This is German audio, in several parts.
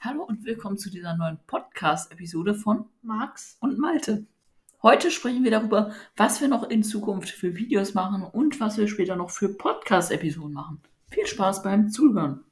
Hallo und willkommen zu dieser neuen Podcast-Episode von Max. und Malte. Heute sprechen wir darüber, was wir noch in Zukunft für Videos machen und was wir später noch für Podcast-Episoden machen. Viel Spaß beim Zuhören.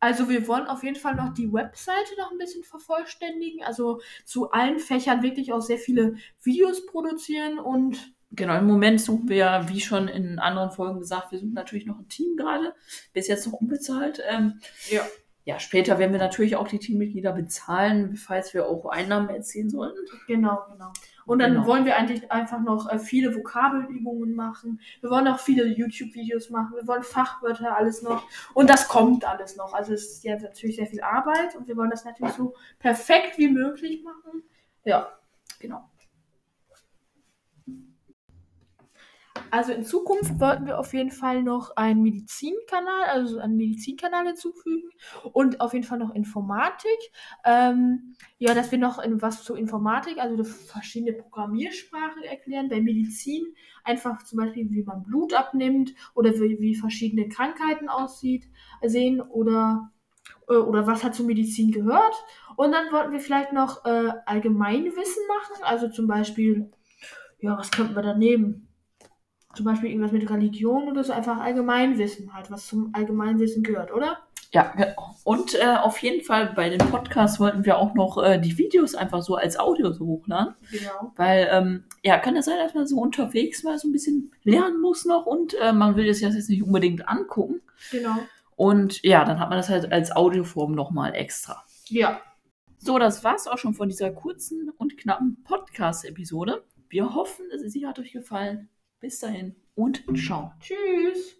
Also wir wollen auf jeden Fall noch die Webseite noch ein bisschen vervollständigen. Also zu allen Fächern wirklich auch sehr viele Videos produzieren und Genau, im Moment suchen wir ja, wie schon in anderen Folgen gesagt, wir suchen natürlich noch ein Team gerade. Bis jetzt noch unbezahlt. Ähm, ja. ja, später werden wir natürlich auch die Teammitglieder bezahlen, falls wir auch Einnahmen erzielen sollten. Genau, genau. Und dann Genau. wollen wir eigentlich einfach noch äh, viele Vokabelübungen machen. Wir wollen auch viele YouTube-Videos machen. Wir wollen Fachwörter, alles noch. Und das kommt alles noch. Also es ist ja natürlich sehr viel Arbeit und wir wollen das natürlich so perfekt wie möglich machen. Ja, genau. Also in Zukunft wollten wir auf jeden Fall noch einen Medizinkanal, also einen Medizinkanal hinzufügen und auf jeden Fall noch Informatik. Ähm, ja, dass wir noch in, was zur Informatik, also verschiedene Programmiersprachen erklären. Bei Medizin einfach zum Beispiel, wie man Blut abnimmt oder wie, wie verschiedene Krankheiten aussieht, sehen oder, äh, oder was hat zur Medizin gehört. Und dann wollten wir vielleicht noch äh, Allgemeinwissen machen, also zum Beispiel, ja, was könnten wir da nehmen? Zum Beispiel irgendwas mit Religion oder so, einfach Allgemeinwissen halt, was zum Allgemeinwissen gehört, oder? Ja, genau. Und äh, auf jeden Fall bei den Podcasts wollten wir auch noch äh, die Videos einfach so als Audio so hochladen. Genau. Weil, ähm, ja, kann das sein, dass man so unterwegs mal so ein bisschen lernen muss noch und äh, man will das jetzt nicht unbedingt angucken. Genau. Und ja, dann hat man das halt als Audioform nochmal extra. Ja. So, das war's auch schon von dieser kurzen und knappen Podcast-Episode. Wir hoffen, sie hat euch gefallen. Bis dahin und ciao. Tschüss.